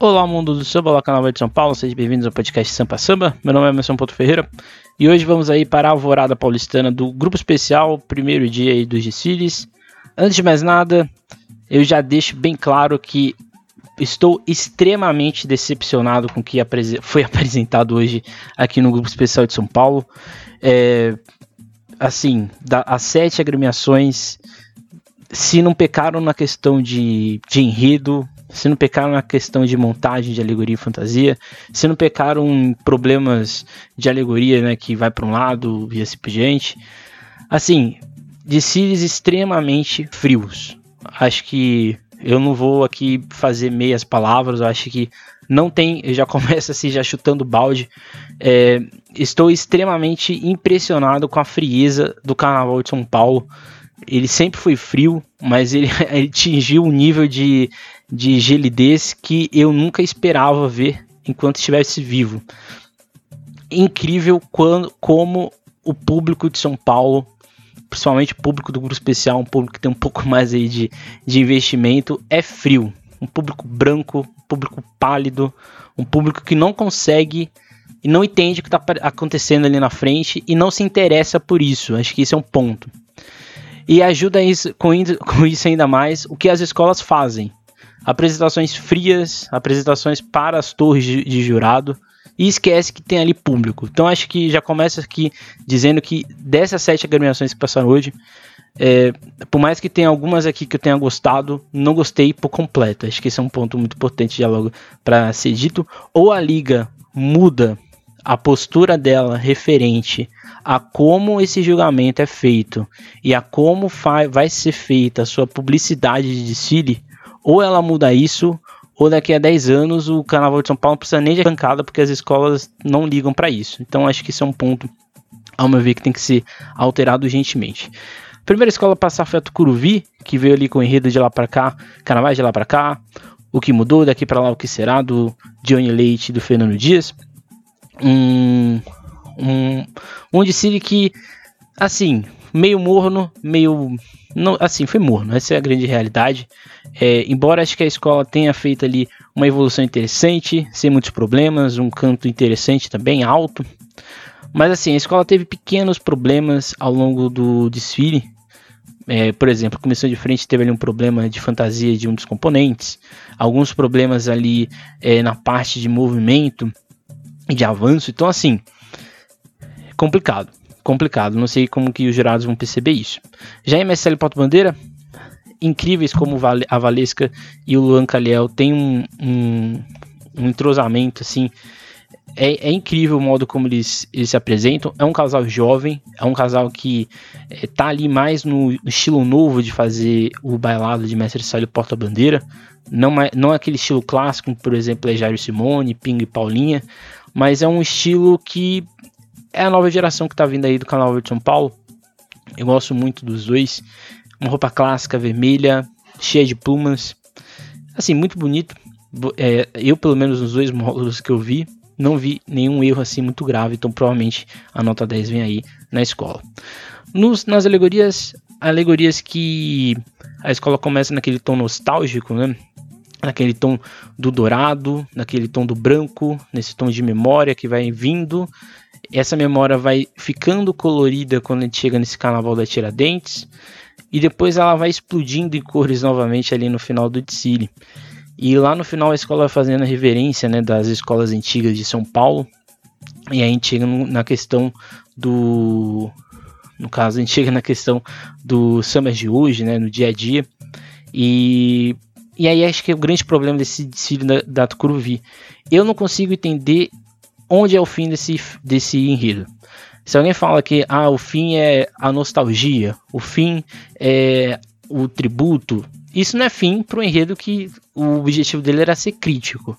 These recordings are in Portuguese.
Olá, mundo do samba, olá, canal de São Paulo, sejam bem-vindos ao podcast Sampa Samba. Meu nome é Emerson Ponto Ferreira e hoje vamos aí para a Alvorada Paulistana do Grupo Especial, primeiro dia aí dos desfiles. Antes de mais nada, eu já deixo bem claro que estou extremamente decepcionado com o que foi apresentado hoje aqui no Grupo Especial de São Paulo. É, assim, da, as sete agremiações, se não pecaram na questão de, de enredo, se não pecaram na questão de montagem de alegoria e fantasia, se não pecaram em problemas de alegoria, né, que vai para um lado e assim por diante. Assim, de series extremamente frios. Acho que eu não vou aqui fazer meias palavras, acho que não tem, já começa assim já chutando balde. É, estou extremamente impressionado com a frieza do Carnaval de São Paulo. Ele sempre foi frio, mas ele, ele atingiu um nível de, de gelidez que eu nunca esperava ver enquanto estivesse vivo. Incrível quando, como o público de São Paulo, principalmente o público do grupo especial, um público que tem um pouco mais aí de, de investimento, é frio. Um público branco, um público pálido, um público que não consegue e não entende o que está acontecendo ali na frente e não se interessa por isso. Acho que isso é um ponto. E ajuda isso, com, com isso ainda mais o que as escolas fazem apresentações frias, apresentações para as torres de, de jurado e esquece que tem ali público. Então acho que já começa aqui dizendo que dessas sete agremiações que passaram hoje, é, por mais que tenha algumas aqui que eu tenha gostado, não gostei por completo. Acho que esse é um ponto muito importante já logo para ser dito. Ou a liga muda a postura dela referente a como esse julgamento é feito e a como vai ser feita a sua publicidade de desfile, ou ela muda isso, ou daqui a 10 anos o Carnaval de São Paulo não precisa nem de arrancada, porque as escolas não ligam para isso. Então acho que isso é um ponto, ao meu ver, que tem que ser alterado urgentemente. Primeira escola a passar foi a Tucuruvi, que veio ali com o enredo de lá para cá, Carnaval de lá para cá, o que mudou, daqui para lá o que será, do Johnny Leite e do Fernando Dias. Um, um, um desfile que, assim, meio morno, meio. Não, assim, foi morno, essa é a grande realidade. É, embora acho que a escola tenha feito ali uma evolução interessante, sem muitos problemas, um canto interessante também, alto. Mas assim, a escola teve pequenos problemas ao longo do desfile. É, por exemplo, a comissão de frente teve ali um problema de fantasia de um dos componentes, alguns problemas ali é, na parte de movimento de avanço. Então, assim, complicado complicado. Não sei como que os jurados vão perceber isso. Já em MSL Porto Bandeira, incríveis como a Valesca e o Luan Caliel têm um, um, um entrosamento assim. É, é, incrível o modo como eles, eles se apresentam. É um casal jovem, é um casal que é, tá ali mais no estilo novo de fazer o bailado de Mestre Sálio Porta-Bandeira. Não é, não é aquele estilo clássico, por exemplo, é Jairo Simone, Ping e Paulinha, mas é um estilo que é a nova geração que tá vindo aí do canal de São Paulo. Eu gosto muito dos dois. Uma roupa clássica, vermelha, cheia de plumas. Assim, muito bonito. É, eu, pelo menos nos dois módulos que eu vi, não vi nenhum erro assim muito grave. Então, provavelmente a nota 10 vem aí na escola. Nos, nas alegorias, alegorias que a escola começa naquele tom nostálgico, né? Naquele tom do dourado, naquele tom do branco, nesse tom de memória que vai vindo essa memória vai ficando colorida quando a gente chega nesse carnaval da Tiradentes e depois ela vai explodindo em cores novamente ali no final do desfile. E lá no final a escola vai fazendo a reverência né, das escolas antigas de São Paulo. E aí a gente chega na questão do. No caso, a gente chega na questão do samba de hoje, né, no dia a dia. E, e aí acho que é o grande problema desse desfile da, da Tucuruvi. Eu não consigo entender onde é o fim desse, desse enredo. Se alguém fala que ah, o fim é a nostalgia, o fim é o tributo, isso não é fim para o enredo que o objetivo dele era ser crítico.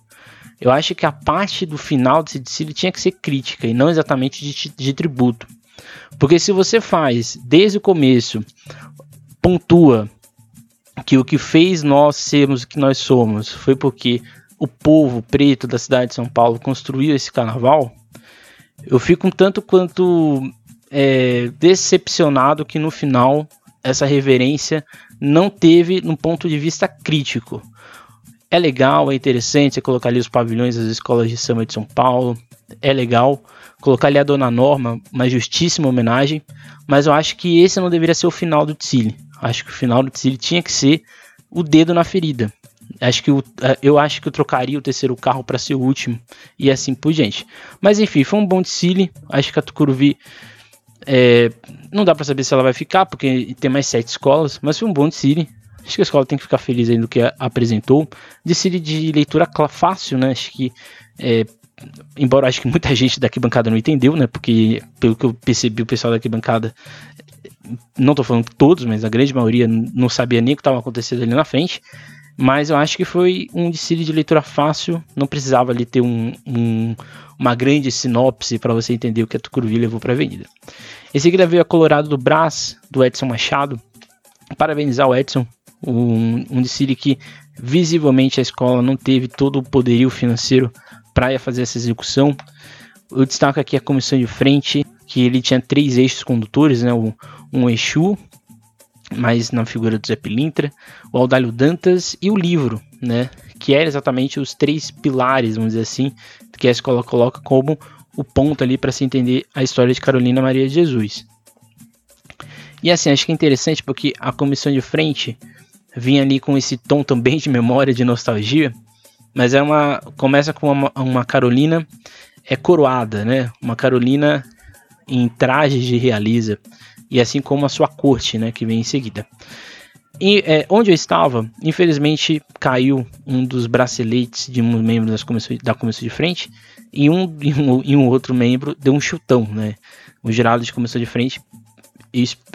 Eu acho que a parte do final desse desfile tinha que ser crítica e não exatamente de, de tributo. Porque se você faz desde o começo, pontua que o que fez nós sermos o que nós somos foi porque o povo preto da cidade de São Paulo construiu esse carnaval, eu fico um tanto quanto é, decepcionado que no final essa reverência não teve um ponto de vista crítico. é legal, é interessante você colocar ali os pavilhões das escolas de samba de São Paulo, é legal colocar ali a Dona Norma, uma justíssima homenagem, mas eu acho que esse não deveria ser o final do Tsili. Acho que o final do Tsili tinha que ser o dedo na ferida. Acho que o, eu acho que eu trocaria o terceiro carro para ser o último e assim por diante. Mas enfim, foi um bom Tsili. Acho que a Tucuruvi é, não dá para saber se ela vai ficar, porque tem mais sete escolas, mas foi um bom Tsili. Acho que a escola tem que ficar feliz aí do que apresentou. Decide de leitura fácil, né? Acho que é, embora acho que muita gente daqui bancada não entendeu, né? Porque pelo que eu percebi, o pessoal daqui bancada, não tô falando todos, mas a grande maioria não sabia nem o que estava acontecendo ali na frente. Mas eu acho que foi um decídio de leitura fácil, não precisava ali ter um, um, uma grande sinopse para você entender o que a Tucuruvi levou para a avenida. Em seguida veio a Colorado do Brás, do Edson Machado. Parabenizar o Edson, um, um decídio que visivelmente a escola não teve todo o poderio financeiro praia fazer essa execução. Eu destaco aqui a comissão de frente, que ele tinha três eixos condutores, né? Um Exu, mais na figura do Zé Pilintra, o Aldalho Dantas e o livro, né? Que eram exatamente os três pilares, vamos dizer assim, que a escola coloca como o ponto ali para se entender a história de Carolina Maria de Jesus. E assim, acho que é interessante porque a comissão de frente vinha ali com esse tom também de memória, de nostalgia, mas é uma começa com uma, uma Carolina é coroada, né? Uma Carolina em trajes de realiza e assim como a sua corte, né, que vem em seguida. E é, onde eu estava, infelizmente caiu um dos braceletes de um membro das da comissão de frente e um, e um, e um outro membro deu um chutão, né? O gerado de comissão de frente,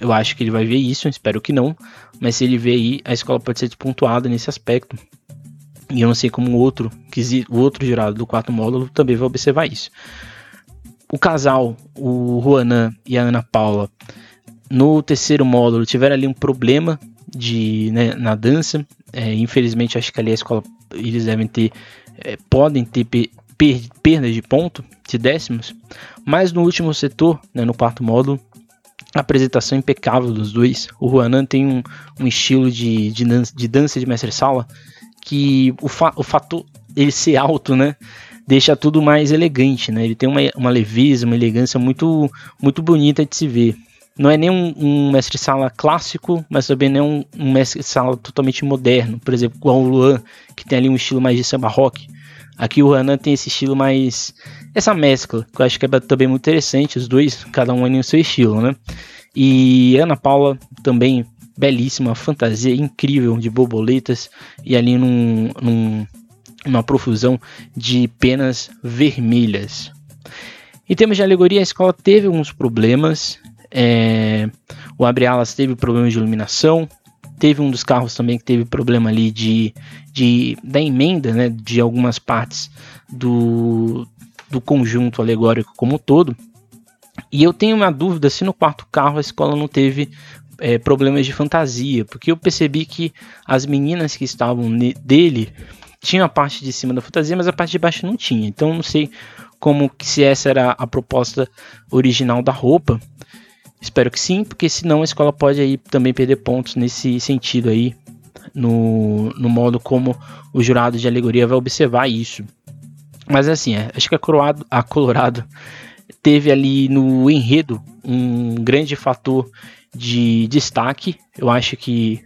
eu acho que ele vai ver isso, espero que não, mas se ele ver aí, a escola pode ser despontuada nesse aspecto. E eu não sei como o outro, o outro jurado do quarto módulo também vai observar isso. O casal, o Juanan e a Ana Paula, no terceiro módulo tiveram ali um problema de, né, na dança. É, infelizmente, acho que ali a escola eles devem ter, é, podem ter per, per, perdas de ponto, de décimos. Mas no último setor, né, no quarto módulo, a apresentação impecável dos dois. O Juanan tem um, um estilo de, de, dança, de dança de mestre-sala que o, fa o fator ele ser alto, né? Deixa tudo mais elegante, né? Ele tem uma, uma leveza, uma elegância muito, muito bonita de se ver. Não é nem um, um mestre-sala clássico, mas também não é um, um mestre-sala totalmente moderno. Por exemplo, igual o Luan, que tem ali um estilo mais de samba rock. Aqui o Hanan tem esse estilo mais. Essa mescla, que eu acho que é também muito interessante, os dois, cada um em seu estilo, né? E Ana Paula também belíssima, fantasia incrível de borboletas e ali num, num, profusão de penas vermelhas. Em termos de alegoria, a escola teve alguns problemas. É, o Abre Alas teve problemas de iluminação. Teve um dos carros também que teve problema ali de, de da emenda né, de algumas partes do, do conjunto alegórico como um todo. E eu tenho uma dúvida se no quarto carro a escola não teve é, problemas de fantasia, porque eu percebi que as meninas que estavam dele tinham a parte de cima da fantasia, mas a parte de baixo não tinha. Então não sei como se essa era a proposta original da roupa. Espero que sim, porque senão a escola pode aí também perder pontos nesse sentido aí, no, no modo como o jurado de alegoria vai observar isso. Mas assim, é, acho que a Colorado, a Colorado teve ali no enredo um grande fator de destaque. Eu acho que,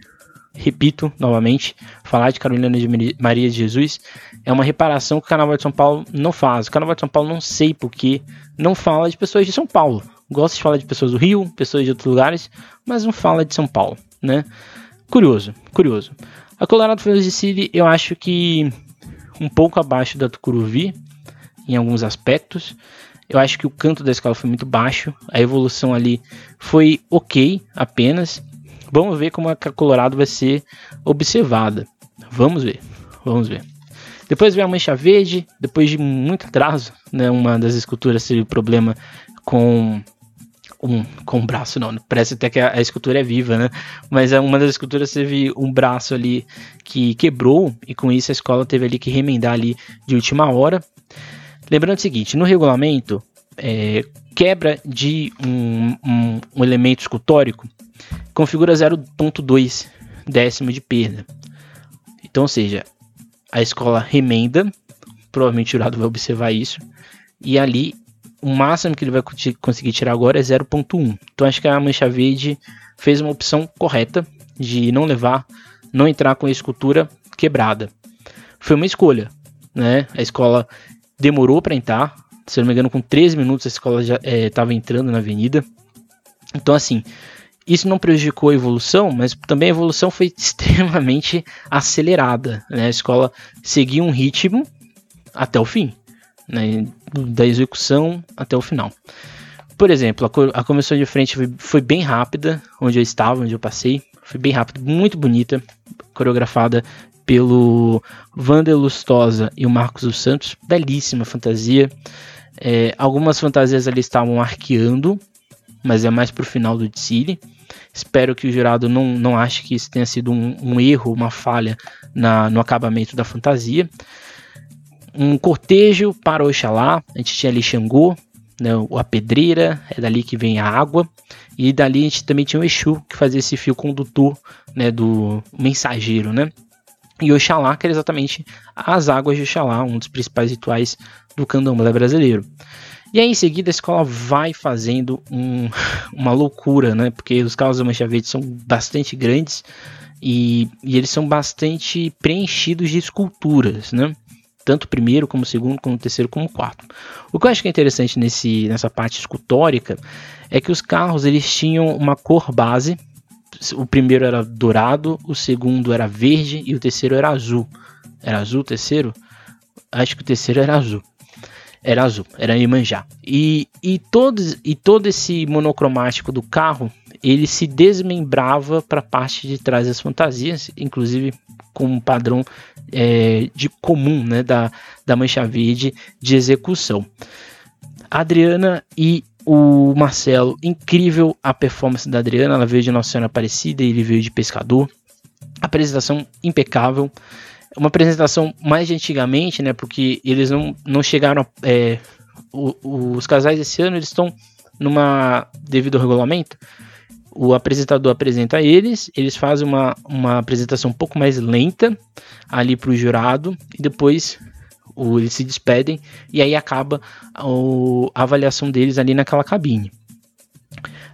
repito novamente, falar de Carolina de Maria de Jesus é uma reparação que o Carnaval de São Paulo não faz. O Carnaval de São Paulo não sei porque não fala de pessoas de São Paulo. Gosta de falar de pessoas do Rio, pessoas de outros lugares, mas não fala de São Paulo, né? Curioso, curioso. A Colorado Friends de City, eu acho que um pouco abaixo da Tucuruvi em alguns aspectos. Eu acho que o canto da escola foi muito baixo, a evolução ali foi ok apenas. Vamos ver como a Colorado vai ser observada. Vamos ver, vamos ver. Depois veio a mancha verde, depois de muito atraso, né, uma das esculturas teve problema com um, com um braço, não, parece até que a, a, escultura é viva, né? Mas uma das esculturas teve um braço ali que quebrou e com isso a escola teve ali que remendar ali de última hora. Lembrando o seguinte, no regulamento, é, quebra de um, um, um elemento escultórico configura 0.2 décimo de perda. Então, ou seja, a escola remenda, provavelmente o jurado vai observar isso, e ali o máximo que ele vai conseguir tirar agora é 0.1. Então acho que a Mancha Verde fez uma opção correta de não levar, não entrar com a escultura quebrada. Foi uma escolha, né? A escola demorou para entrar, se não me engano, com 13 minutos a escola já estava é, entrando na avenida. Então, assim, isso não prejudicou a evolução, mas também a evolução foi extremamente acelerada. Né? A escola seguiu um ritmo até o fim, né? da execução até o final. Por exemplo, a, a comissão de frente foi, foi, bem rápida, onde eu estava, onde eu passei. Foi bem rápida, muito bonita, coreografada pelo Wander Lustosa e o Marcos dos Santos. Belíssima fantasia. É, algumas fantasias ali estavam arqueando, mas é mais pro final do desfile. Espero que o jurado não, não ache que isso tenha sido um, um erro, uma falha na, no acabamento da fantasia. Um cortejo para Oxalá, a gente tinha ali Xangô, né, a pedreira, é dali que vem a água. E dali a gente também tinha o Exu, que fazia esse fio condutor né, do mensageiro, né? E Oxalá, que era exatamente as águas de Oxalá, um dos principais rituais do candomblé brasileiro. E aí, em seguida, a escola vai fazendo um, uma loucura, né? Porque os carros da Mancha Verde são bastante grandes e, e, eles são bastante preenchidos de esculturas, né? Tanto primeiro, como segundo, como terceiro, como quarto. O que eu acho que é interessante nesse, nessa parte escultórica é que os carros eles tinham uma cor base. O primeiro era dourado, o segundo era verde e o terceiro era azul. Era azul o terceiro? Acho que o terceiro era azul. Era azul, era Iemanjá. E, e, todos, e todo esse monocromático do carro, ele se desmembrava para a parte de trás das fantasias, inclusive com um padrão é, de comum né, da, da mancha verde de execução. A Adriana e o Marcelo, incrível a performance da Adriana, ela veio de Nossa Senhora Aparecida e ele veio de Pescador. Apresentação impecável uma apresentação mais de antigamente, né? Porque eles não, não chegaram. É, o, os casais esse ano eles estão numa devido ao regulamento. O apresentador apresenta eles, eles fazem uma, uma apresentação um pouco mais lenta ali para o jurado e depois o, eles se despedem e aí acaba o, a avaliação deles ali naquela cabine.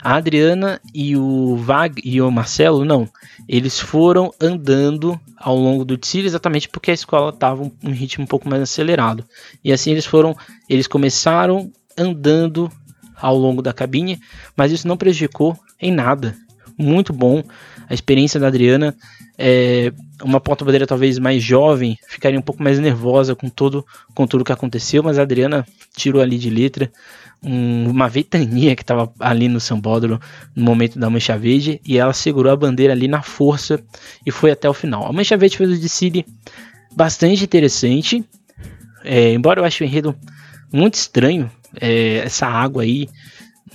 A Adriana e o Vag e o Marcelo, não. Eles foram andando ao longo do desfile exatamente porque a escola estava um, um ritmo um pouco mais acelerado. E assim eles foram, eles começaram andando ao longo da cabine, mas isso não prejudicou em nada. Muito bom. A experiência da Adriana, é, uma porta-bandeira talvez mais jovem, ficaria um pouco mais nervosa com todo com tudo que aconteceu, mas a Adriana tirou ali de letra um, uma ventania que estava ali no Sambódromo no momento da Mancha Verde e ela segurou a bandeira ali na força e foi até o final. A Mancha Verde fez o desfile bastante interessante, é, embora eu ache o enredo muito estranho, é, essa água aí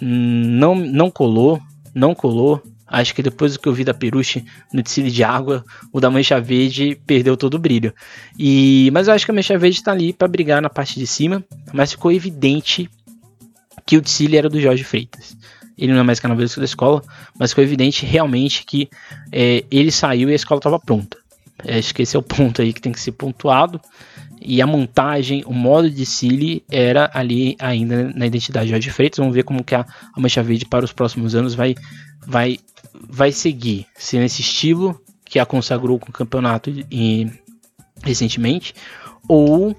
não, não colou, não colou. Acho que depois que eu vi da Peruche no desfile de água, o da Mancha Verde perdeu todo o brilho. E, mas eu acho que a Mancha Verde está ali para brigar na parte de cima, mas ficou evidente que o Tsili era do Jorge Freitas. Ele não é mais carnavalesco da escola, mas ficou evidente realmente que é, ele saiu e a escola estava pronta. É, acho que esse é o ponto aí que tem que ser pontuado. E a montagem, o modo de Cili era ali ainda na identidade de Jorge Freitas. Vamos ver como que a, a Mancha Verde para os próximos anos vai, vai, vai seguir. Se nesse estilo que a consagrou com o campeonato e, recentemente, ou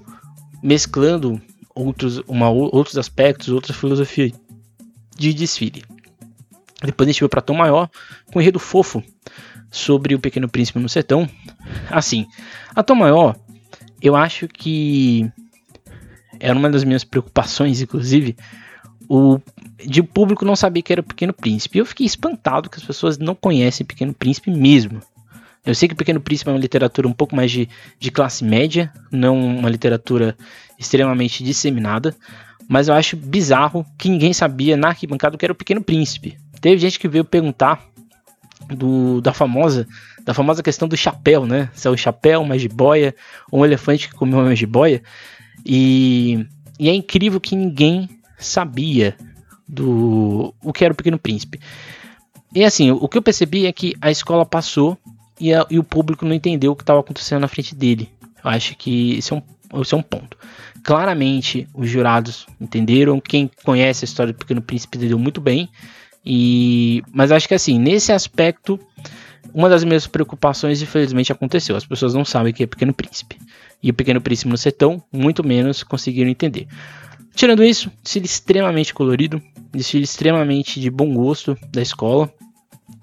mesclando outros, uma, outros aspectos, outra filosofia de desfile. Depois a gente veio para Tom Maior com um enredo fofo sobre o Pequeno Príncipe no Sertão. Assim, a Tom Maior, eu acho que era uma das minhas preocupações, inclusive, o de o público não saber que era o Pequeno Príncipe. Eu fiquei espantado que as pessoas não conhecem Pequeno Príncipe mesmo. Eu sei que o Pequeno Príncipe é uma literatura um pouco mais de, de classe média, não uma literatura extremamente disseminada, mas eu acho bizarro que ninguém sabia na arquibancada que era o Pequeno Príncipe. Teve gente que veio perguntar do, da famosa da famosa questão do chapéu, né? Se é o chapéu, uma jiboia, ou um elefante que comeu uma jiboia. E, e é incrível que ninguém sabia do o que era o Pequeno Príncipe. E assim, o que eu percebi é que a escola passou e, a, e o público não entendeu o que estava acontecendo na frente dele. Eu acho que esse é um, esse é um ponto. Claramente, os jurados entenderam. Quem conhece a história do Pequeno Príncipe entendeu muito bem. E, mas acho que assim, nesse aspecto, uma das minhas preocupações, infelizmente, aconteceu. As pessoas não sabem o que é Pequeno Príncipe. E o Pequeno Príncipe no Sertão, muito menos conseguiram entender. Tirando isso, desfile extremamente colorido, desfile extremamente de bom gosto da escola.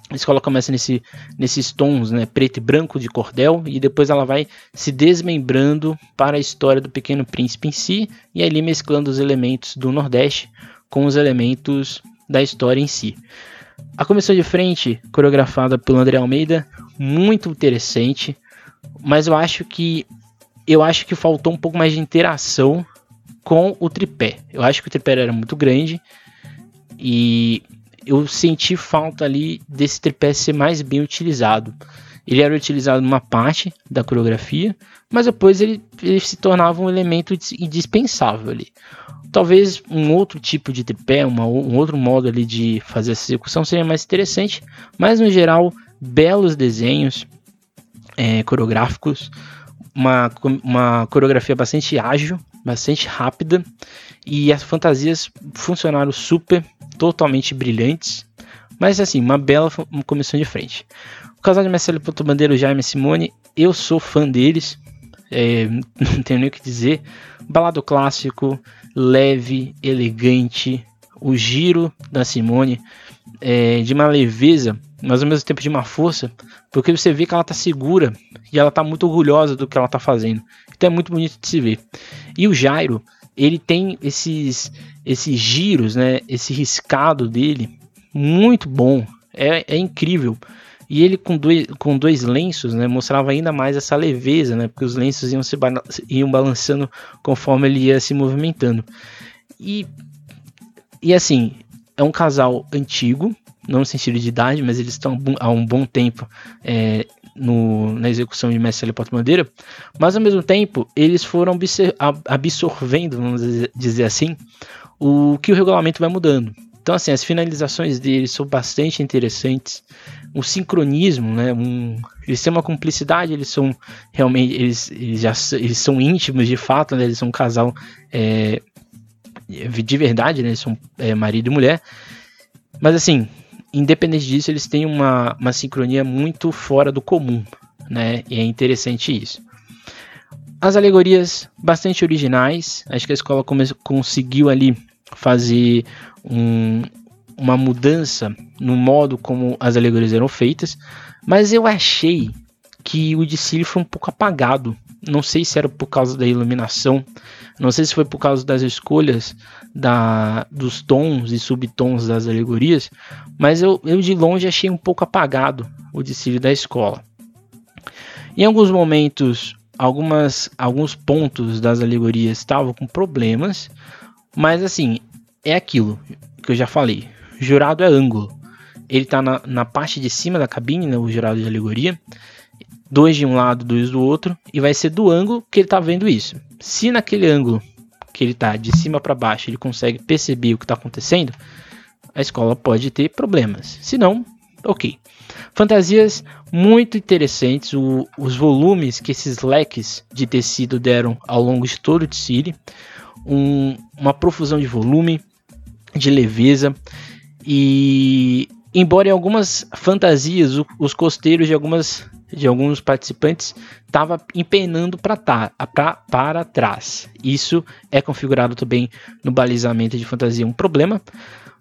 A escola começa nesse, nesses tons, né, preto e branco de cordel, e depois ela vai se desmembrando para a história do Pequeno Príncipe em si, e ali mesclando os elementos do Nordeste com os elementos da história em si. A comissão de frente, coreografada pelo André Almeida, muito interessante, mas eu acho que eu acho que faltou um pouco mais de interação com o tripé. Eu acho que o tripé era muito grande e eu senti falta ali desse tripé ser mais bem utilizado. Ele era utilizado numa parte da coreografia, mas depois ele, ele se tornava um elemento indispensável ali. Talvez um outro tipo de tripé, uma, um outro modo ali de fazer essa execução seria mais interessante, mas no geral, belos desenhos é, coreográficos, uma, uma coreografia bastante ágil, bastante rápida e as fantasias funcionaram super, totalmente brilhantes. Mas assim, uma bela comissão de frente. Casal de Marcelo Bandeira e Jaime Simone, eu sou fã deles, é, não tenho nem o que dizer. Balado clássico, leve, elegante, o giro da Simone é, de uma leveza, mas ao mesmo tempo de uma força, porque você vê que ela tá segura e ela tá muito orgulhosa do que ela tá fazendo. Então é muito bonito de se ver. E o Jairo, ele tem esses esses giros, né, esse riscado dele muito bom. É, é incrível. E ele com dois, com dois lenços, né, mostrava ainda mais essa leveza, né, porque os lenços iam se iam balançando conforme ele ia se movimentando. E e assim, é um casal antigo, não no sentido de idade, mas eles estão há um bom tempo é, no, na execução de Mestre Porta Bandeira, mas ao mesmo tempo eles foram absorvendo, vamos dizer assim, o que o regulamento vai mudando. Então, assim, as finalizações deles são bastante interessantes. O sincronismo, né? Um, eles têm uma cumplicidade, eles são realmente, eles, eles já eles são íntimos de fato, né? Eles são um casal é, de verdade, né? Eles são é, marido e mulher. Mas assim, independente disso, eles têm uma, uma sincronia muito fora do comum, né? E é interessante isso. As alegorias bastante originais, acho que a escola conseguiu ali fazer um, uma mudança no modo como as alegorias eram feitas, mas eu achei que o desfile foi um pouco apagado. Não sei se era por causa da iluminação, não sei se foi por causa das escolhas da, dos tons e subtons das alegorias, mas eu, eu de longe achei um pouco apagado o desfile da escola. Em alguns momentos, algumas, alguns pontos das alegorias estavam com problemas, mas assim, é aquilo que eu já falei. Jurado é ângulo. Ele está na, na parte de cima da cabine, né, o jurado de alegoria. Dois de um lado, dois do outro. E vai ser do ângulo que ele está vendo isso. Se naquele ângulo que ele está de cima para baixo ele consegue perceber o que está acontecendo, a escola pode ter problemas. Se não, ok. Fantasias muito interessantes, o, os volumes que esses leques de tecido deram ao longo de todo o desfile, um, uma profusão de volume, de leveza e embora em algumas fantasias o, os costeiros de algumas de alguns participantes estava empenando para tá, para trás. Isso é configurado também no balizamento de fantasia um problema.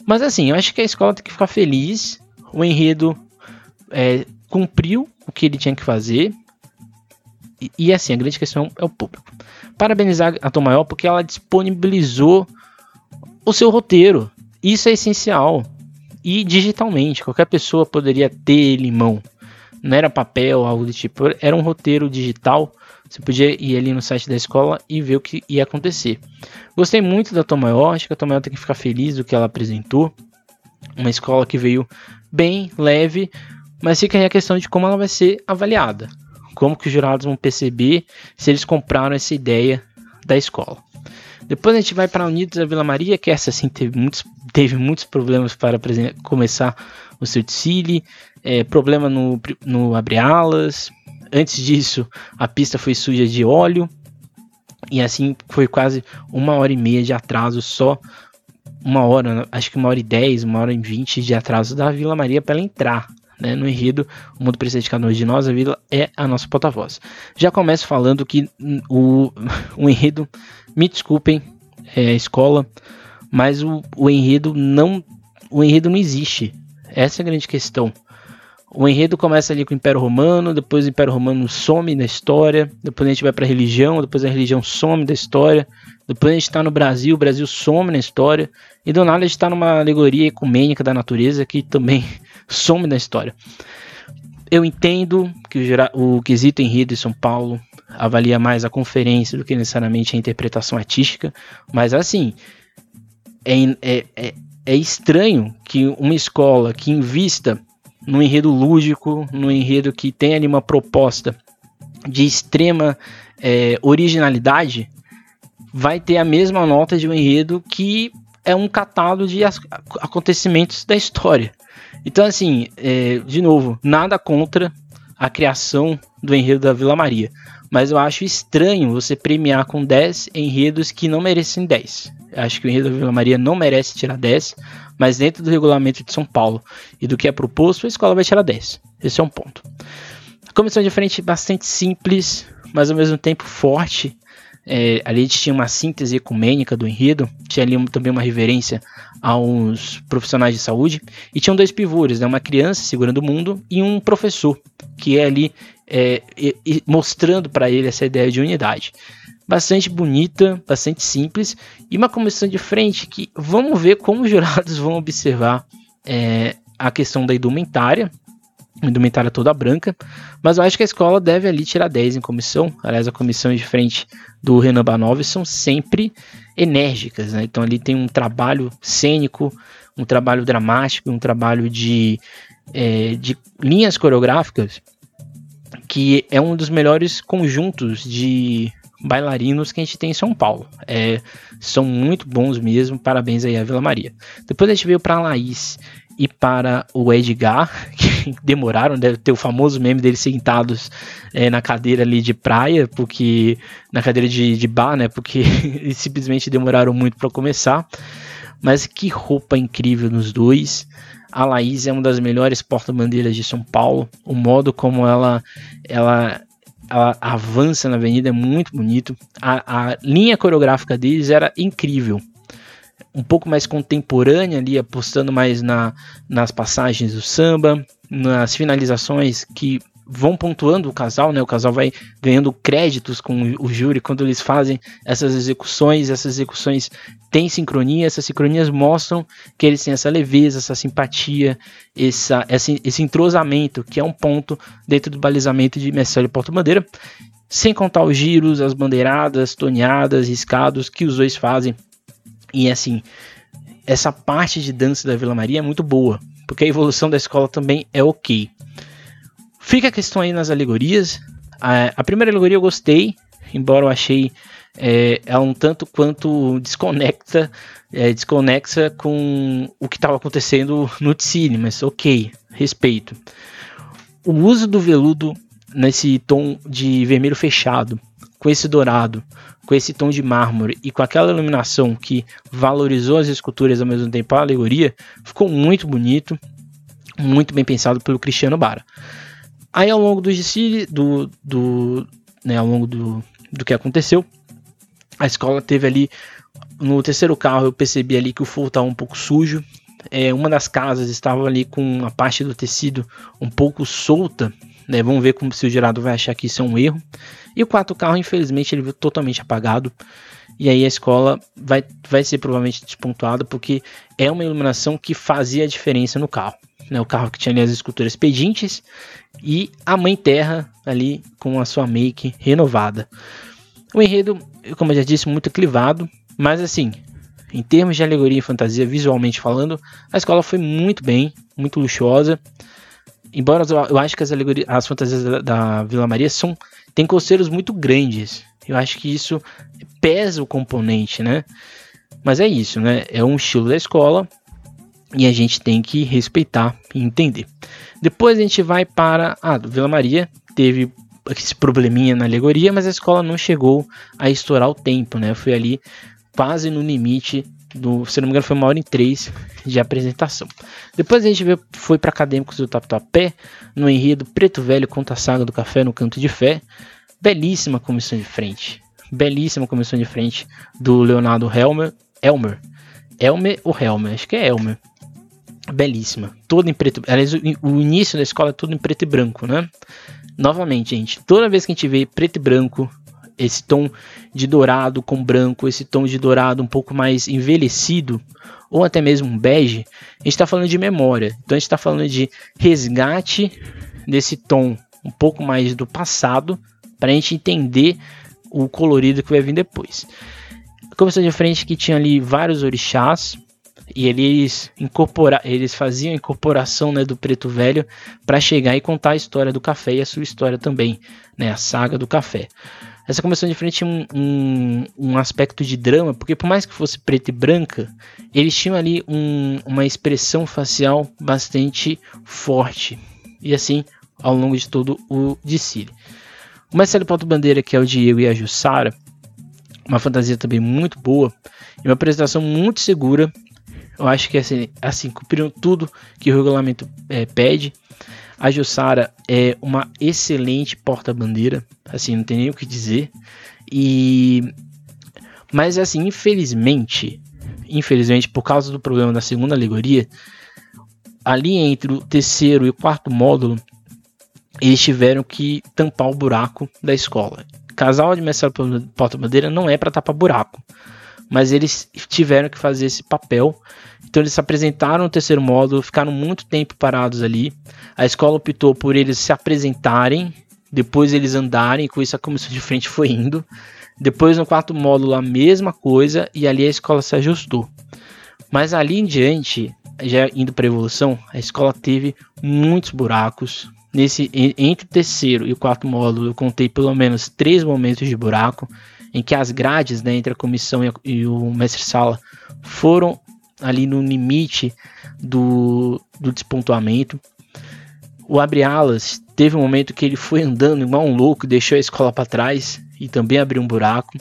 Mas assim, eu acho que a escola tem que ficar feliz. O enredo é, cumpriu o que ele tinha que fazer. E, e, assim, a grande questão é o público. Parabenizar a Tom Maior porque ela disponibilizou o seu roteiro. Isso é essencial. E digitalmente, qualquer pessoa poderia ter ele em mão. Não era papel, algo do tipo. Era um roteiro digital. Você podia ir ali no site da escola e ver o que ia acontecer. Gostei muito da Tom Maior. Acho que a Tom Maior tem que ficar feliz do que ela apresentou. Uma escola que veio bem, leve, mas fica aí a questão de como ela vai ser avaliada. Como que os jurados vão perceber se eles compraram essa ideia da escola. Depois a gente vai para Unidos da Vila Maria, que essa sim teve muitos, teve muitos problemas para começar o seu desfile, é, problema no, no abre-alas, antes disso, a pista foi suja de óleo. E assim foi quase uma hora e meia de atraso só. Uma hora, acho que uma hora e dez, uma hora e vinte de atraso da Vila Maria para ela entrar né, no enredo, o mundo precisa de cada um de nós, a vila é a nossa porta-voz. Já começo falando que o, o enredo, me desculpem, é escola, mas o, o enredo não o enredo não existe. Essa é a grande questão. O enredo começa ali com o Império Romano, depois o Império Romano some da história, depois a gente vai para a religião, depois a religião some da história, depois a gente está no Brasil, o Brasil some na história, e do nada a gente está numa alegoria ecumênica da natureza que também some da história. Eu entendo que o, o quesito enredo em São Paulo avalia mais a conferência do que necessariamente a interpretação artística, mas assim, é, é, é, é estranho que uma escola que invista num enredo lúdico, num enredo que tem ali uma proposta de extrema é, originalidade, vai ter a mesma nota de um enredo que é um catálogo de acontecimentos da história. Então, assim, é, de novo, nada contra a criação do enredo da Vila Maria. Mas eu acho estranho você premiar com 10 enredos que não merecem 10. Eu acho que o enredo da Vila Maria não merece tirar 10, mas dentro do regulamento de São Paulo e do que é proposto, a escola vai tirar 10. Esse é um ponto. A comissão de frente bastante simples, mas ao mesmo tempo forte. É, ali a gente tinha uma síntese ecumênica do enredo, tinha ali também uma reverência aos profissionais de saúde, e tinham dois pivôs, né, uma criança segurando o mundo e um professor, que é ali é, e, e mostrando para ele essa ideia de unidade bastante bonita, bastante simples e uma comissão de frente que vamos ver como os jurados vão observar é, a questão da indumentária, indumentária toda branca, mas eu acho que a escola deve ali tirar 10 em comissão. Aliás, a comissão de frente do Renan Banov são sempre enérgicas, né? Então ali tem um trabalho cênico, um trabalho dramático, um trabalho de, é, de linhas coreográficas que é um dos melhores conjuntos de bailarinos que a gente tem em São Paulo. É, são muito bons mesmo, parabéns aí à Vila Maria. Depois a gente veio para a Laís e para o Edgar, que demoraram, deve ter o famoso meme deles sentados é, na cadeira ali de praia, porque na cadeira de, de bar, né? Porque eles simplesmente demoraram muito para começar. Mas que roupa incrível nos dois. A Laís é uma das melhores porta-bandeiras de São Paulo. O modo como ela, ela ela avança na avenida, é muito bonito. A, a linha coreográfica deles era incrível. Um pouco mais contemporânea ali, apostando mais na, nas passagens do samba, nas finalizações que vão pontuando o casal, né? O casal vai ganhando créditos com o júri quando eles fazem essas execuções. Essas execuções têm sincronia, essas sincronias mostram que eles têm essa leveza, essa simpatia, essa, esse, esse entrosamento, que é um ponto dentro do balizamento de Marcelo Porto Bandeira. Sem contar os giros, as bandeiradas, toneadas, riscados que os dois fazem. E assim, essa parte de dança da Vila Maria é muito boa, porque a evolução da escola também é ok. Fica a questão aí nas alegorias. A, a primeira alegoria eu gostei, embora eu achei é, um tanto quanto desconecta, é, desconexa com o que estava acontecendo no Ticine, mas ok, respeito. O uso do veludo nesse tom de vermelho fechado, com esse dourado, com esse tom de mármore e com aquela iluminação que valorizou as esculturas ao mesmo tempo a alegoria, ficou muito bonito, muito bem pensado pelo Cristiano Bara. Aí ao longo do desfile, do, do, né, ao longo do, do que aconteceu, a escola teve ali, no terceiro carro eu percebi ali que o forro estava um pouco sujo, é, uma das casas estava ali com a parte do tecido um pouco solta, né, vamos ver como se o gerado vai achar que isso é um erro, e o quarto carro infelizmente ele veio totalmente apagado, e aí a escola vai, vai ser provavelmente despontuada porque é uma iluminação que fazia a diferença no carro. Né, o carro que tinha ali as esculturas pedintes e a Mãe Terra ali com a sua make renovada. O enredo, como eu já disse, muito clivado, mas assim, em termos de alegoria e fantasia, visualmente falando, a escola foi muito bem, muito luxuosa. Embora eu acho que as, alegorias, as fantasias da, da Vila Maria são tem coceiros muito grandes. Eu acho que isso pesa o componente, né? Mas é isso, né? É um estilo da escola e a gente tem que respeitar e entender. Depois a gente vai para a ah, Vila Maria, teve esse probleminha na alegoria, mas a escola não chegou a estourar o tempo, né? Foi ali quase no limite do, se não me engano, foi uma hora em três de apresentação. Depois a gente foi para Acadêmicos do Tatuapé, no enredo Preto Velho conta a saga do café no canto de fé. Belíssima comissão de frente. Belíssima comissão de frente do Leonardo Helmer. Elmer. Elmer ou Helmer? Acho que é Elmer. Belíssima. Toda em preto. Aliás, o, o início da escola é tudo em preto e branco, né? Novamente, gente. Toda vez que a gente vê preto e branco esse tom de dourado com branco, esse tom de dourado um pouco mais envelhecido, ou até mesmo um bege, a gente está falando de memória. Então a gente está falando de resgate desse tom um pouco mais do passado, para a gente entender o colorido que vai vir depois. Comissão de frente que tinha ali vários orixás, e eles incorpora, eles faziam a incorporação né, do preto velho para chegar e contar a história do café e a sua história também, né, a saga do café. Essa comissão de frente um, um, um, aspecto de drama, porque por mais que fosse preta e branca, eles tinham ali um, uma expressão facial bastante forte. E assim, ao longo de todo o desfile. O Marcelo Paulo Bandeira, que é o Diego e a Jussara, uma fantasia também muito boa, e uma apresentação muito segura. Eu acho que assim, assim cumpriram tudo que o regulamento é, pede. A Jussara é uma excelente porta-bandeira, assim, não tem nem o que dizer. E mas assim, infelizmente, infelizmente por causa do problema da segunda alegoria, ali entre o terceiro e o quarto módulo, eles tiveram que tampar o buraco da escola. Casal mestre porta-bandeira não é para tapar buraco, mas eles tiveram que fazer esse papel então eles se apresentaram no terceiro módulo, ficaram muito tempo parados ali. A escola optou por eles se apresentarem, depois eles andarem, com isso a comissão de frente foi indo. Depois no quarto módulo a mesma coisa e ali a escola se ajustou. Mas ali em diante, já indo para a evolução, a escola teve muitos buracos. Nesse entre o terceiro e o quarto módulo, eu contei pelo menos três momentos de buraco em que as grades né, entre a comissão e, a, e o mestre sala foram ali no limite do, do. O abre alas teve um momento que ele foi andando igual um louco, deixou a escola para trás e também abriu um buraco.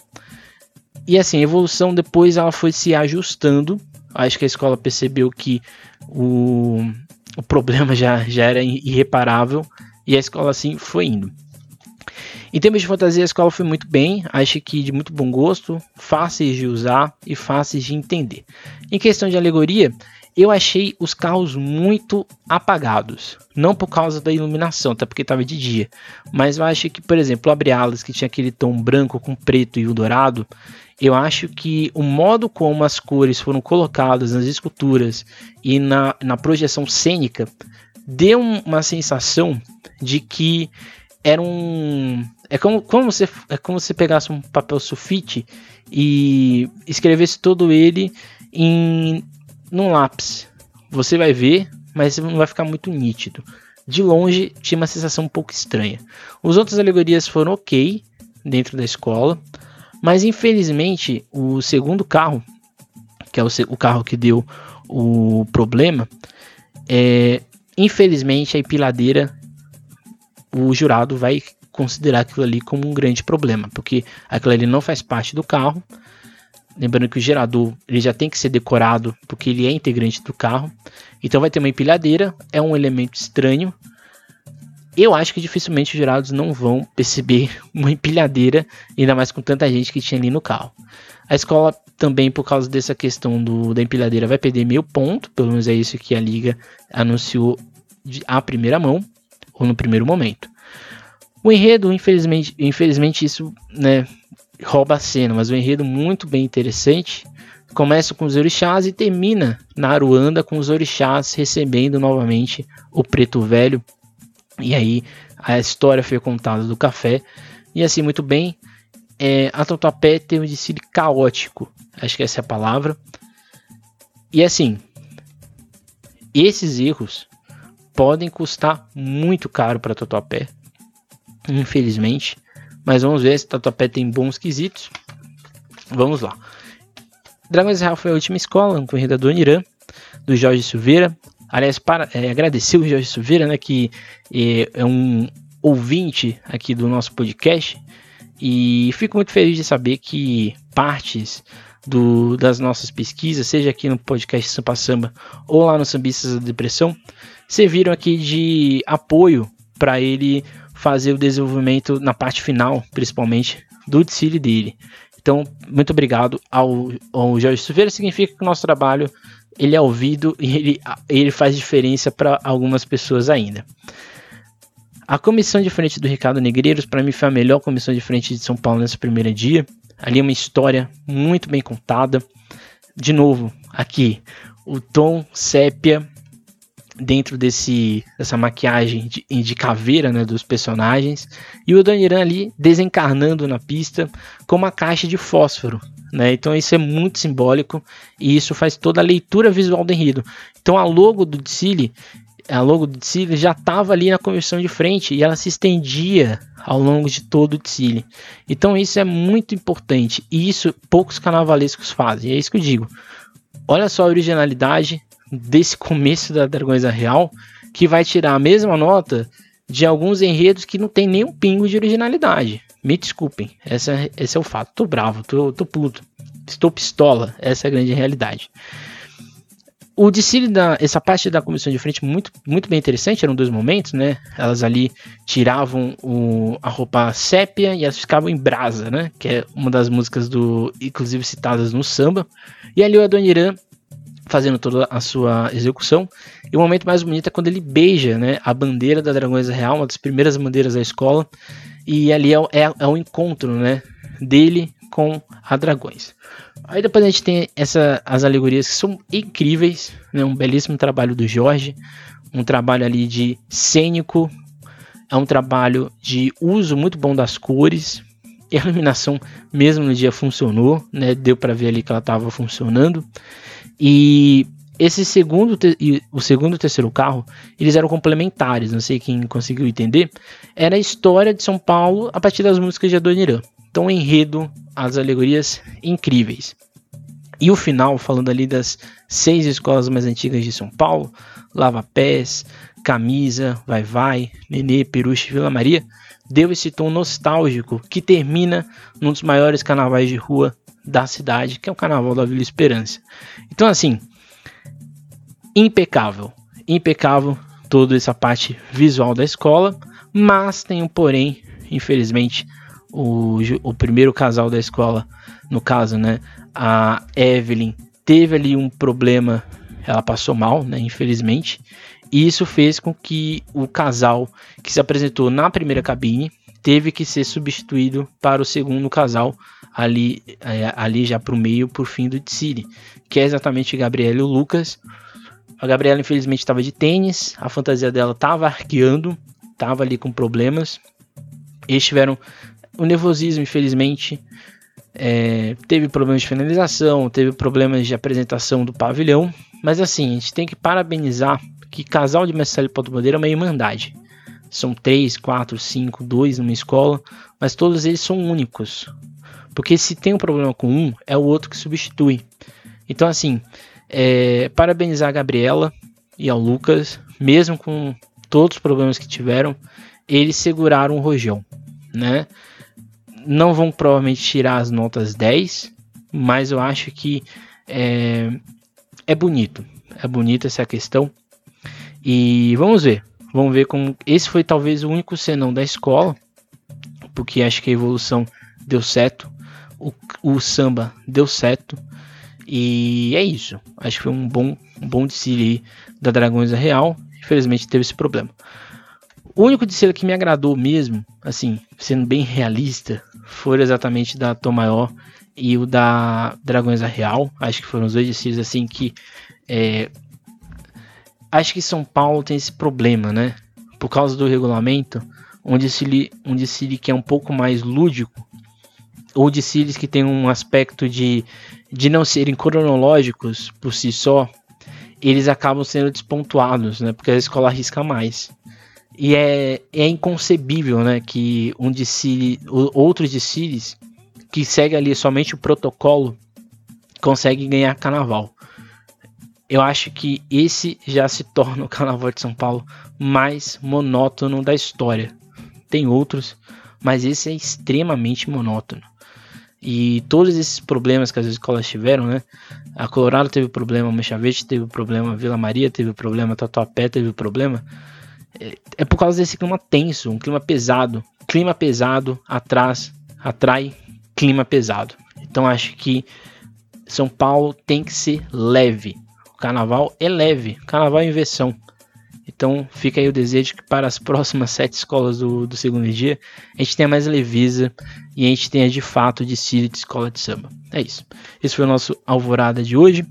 E assim, a evolução depois ela foi se ajustando. Acho que a escola percebeu que o, o problema já, já era irreparável e a escola assim foi indo. Em termos de fantasia, a escola foi muito bem, acho que de muito bom gosto, fáceis de usar e fáceis de entender. Em questão de alegoria, eu achei os carros muito apagados. Não por causa da iluminação, até porque estava de dia. Mas eu acho que, por exemplo, o Abre-Alas, que tinha aquele tom branco com preto e o dourado, eu acho que o modo como as cores foram colocadas nas esculturas e na, na projeção cênica deu uma sensação de que era um. É como, como, você, é como se pegasse um papel sulfite e escrevesse todo ele em num lápis. Você vai ver, mas não vai ficar muito nítido. De longe tinha uma sensação um pouco estranha. Os outras alegorias foram ok dentro da escola, mas infelizmente o segundo carro, que é o, o carro que deu o problema, é, infelizmente a empiladeira o jurado vai considerar aquilo ali como um grande problema, porque aquilo ali não faz parte do carro. Lembrando que o gerador ele já tem que ser decorado porque ele é integrante do carro. Então vai ter uma empilhadeira, é um elemento estranho. Eu acho que dificilmente os jurados não vão perceber uma empilhadeira, ainda mais com tanta gente que tinha ali no carro. A escola também, por causa dessa questão do, da empilhadeira, vai perder meio ponto, pelo menos é isso que a liga anunciou de, à primeira mão ou no primeiro momento. O enredo, infelizmente, infelizmente isso né, rouba a cena, mas o enredo muito bem interessante. Começa com os orixás e termina na Aruanda com os orixás recebendo novamente o preto velho. E aí a história foi contada do café. E assim, muito bem. É, a Tatuapé tem um desfile caótico. Acho que essa é a palavra. E assim, esses erros podem custar muito caro para Tatuapé, infelizmente. Mas vamos ver se Tatuapé tem bons quesitos. Vamos lá. Dragões Real foi a última escola, um corrida do Irã, do Jorge Silveira. Aliás, para é, agradecer o Jorge Silveira, né, que é, é um, ouvinte aqui do nosso podcast e fico muito feliz de saber que partes do, das nossas pesquisas, seja aqui no podcast Sampa Samba ou lá no Sambistas da Depressão, serviram aqui de apoio para ele fazer o desenvolvimento na parte final, principalmente do desfile dele. Então, muito obrigado ao, ao Jorge Silveira. Significa que o nosso trabalho ele é ouvido e ele, ele faz diferença para algumas pessoas ainda. A comissão de frente do Ricardo Negreiros, para mim, foi a melhor comissão de frente de São Paulo nesse primeiro dia. Ali é uma história muito bem contada. De novo, aqui, o tom sépia dentro desse dessa maquiagem de, de caveira né, dos personagens e o Daniran ali desencarnando na pista com uma caixa de fósforo né? então isso é muito simbólico e isso faz toda a leitura visual do enredo. Então a logo do Dicile a logo do Dicile já estava ali na comissão de frente e ela se estendia ao longo de todo o Dicile então isso é muito importante e isso poucos carnavalescos fazem. É isso que eu digo. Olha só a originalidade desse começo da Dragões Real que vai tirar a mesma nota de alguns enredos que não tem nem um pingo de originalidade. Me desculpem, essa, esse é o fato. Tô bravo, tô, tô puto, estou pistola. Essa é a grande realidade. O desfile da essa parte da comissão de frente muito, muito bem interessante, eram dois momentos, né? Elas ali tiravam o, a roupa sépia e elas ficavam em brasa, né? Que é uma das músicas do inclusive citadas no samba. E ali o Adoniran fazendo toda a sua execução. E o momento mais bonito é quando ele beija né, a bandeira da Dragões Real, uma das primeiras bandeiras da escola. E ali é, é, é o encontro né, dele com a Dragões. Aí depois a gente tem essa, as alegorias que são incríveis, né, um belíssimo trabalho do Jorge, um trabalho ali de cênico, é um trabalho de uso muito bom das cores, a iluminação mesmo no dia funcionou, né? Deu para ver ali que ela estava funcionando. E esse segundo e o segundo e terceiro carro, eles eram complementares, não sei quem conseguiu entender. Era a história de São Paulo a partir das músicas de Adoniran. Então, enredo, as alegorias incríveis. E o final, falando ali das seis escolas mais antigas de São Paulo, Lava Pés, Camisa, Vai Vai, Nenê, Peruche Vila Maria, deu esse tom nostálgico que termina num dos maiores carnavais de rua da cidade, que é o Carnaval da Vila Esperança. Então, assim, impecável, impecável toda essa parte visual da escola, mas tem um porém, infelizmente, o, o primeiro casal da escola, no caso, né, a Evelyn, teve ali um problema, ela passou mal, né, infelizmente, e isso fez com que o casal que se apresentou na primeira cabine teve que ser substituído para o segundo casal ali, é, ali já para o meio, por fim do Tsiri, que é exatamente Gabriela e o Lucas. A Gabriela, infelizmente, estava de tênis, a fantasia dela estava arqueando, estava ali com problemas. Eles tiveram o nervosismo, infelizmente. É, teve problemas de finalização, teve problemas de apresentação do pavilhão. Mas assim, a gente tem que parabenizar que casal de mestre e Bandeira é uma irmandade. São três, quatro, cinco, dois numa escola, mas todos eles são únicos. Porque se tem um problema com um, é o outro que substitui. Então, assim, é, parabenizar a Gabriela e ao Lucas, mesmo com todos os problemas que tiveram, eles seguraram o rojão, né? Não vão provavelmente tirar as notas 10, mas eu acho que é, é bonito. É bonita essa questão. E vamos ver. Vamos ver como. Esse foi talvez o único senão da escola, porque acho que a evolução deu certo o, samba deu certo. E é isso. Acho que foi um bom, um bom desfile da Dragões da Real. Infelizmente teve esse problema. O único desfile que me agradou mesmo, assim, sendo bem realista, foi exatamente da Tom Maior e o da Dragões da Real. Acho que foram os dois desfiles assim que. É... Acho que São Paulo tem esse problema, né? Por causa do regulamento, um desfile, um desfile que é um pouco mais lúdico ou de series que tem um aspecto de, de não serem cronológicos por si só, eles acabam sendo despontuados, né? Porque a escola arrisca mais. E é, é inconcebível, né? Que um de outros de series que segue ali somente o protocolo consegue ganhar carnaval. Eu acho que esse já se torna o carnaval de São Paulo mais monótono da história. tem outros, mas esse é extremamente monótono. E todos esses problemas que as escolas tiveram, né? A Colorado teve problema, Verde teve problema, Vila Maria teve problema, Tatuapé teve problema. É, é por causa desse clima tenso, um clima pesado. Clima pesado atrás, atrai clima pesado. Então acho que São Paulo tem que ser leve. O carnaval é leve, carnaval é inversão. Então fica aí o desejo que para as próximas sete escolas do, do segundo dia a gente tenha mais leveza e a gente tenha de fato de de escola de samba. É isso. Esse foi o nosso alvorada de hoje.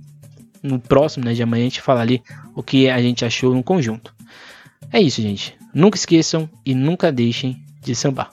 No próximo, né, de amanhã, a gente fala ali o que a gente achou no conjunto. É isso, gente. Nunca esqueçam e nunca deixem de sambar.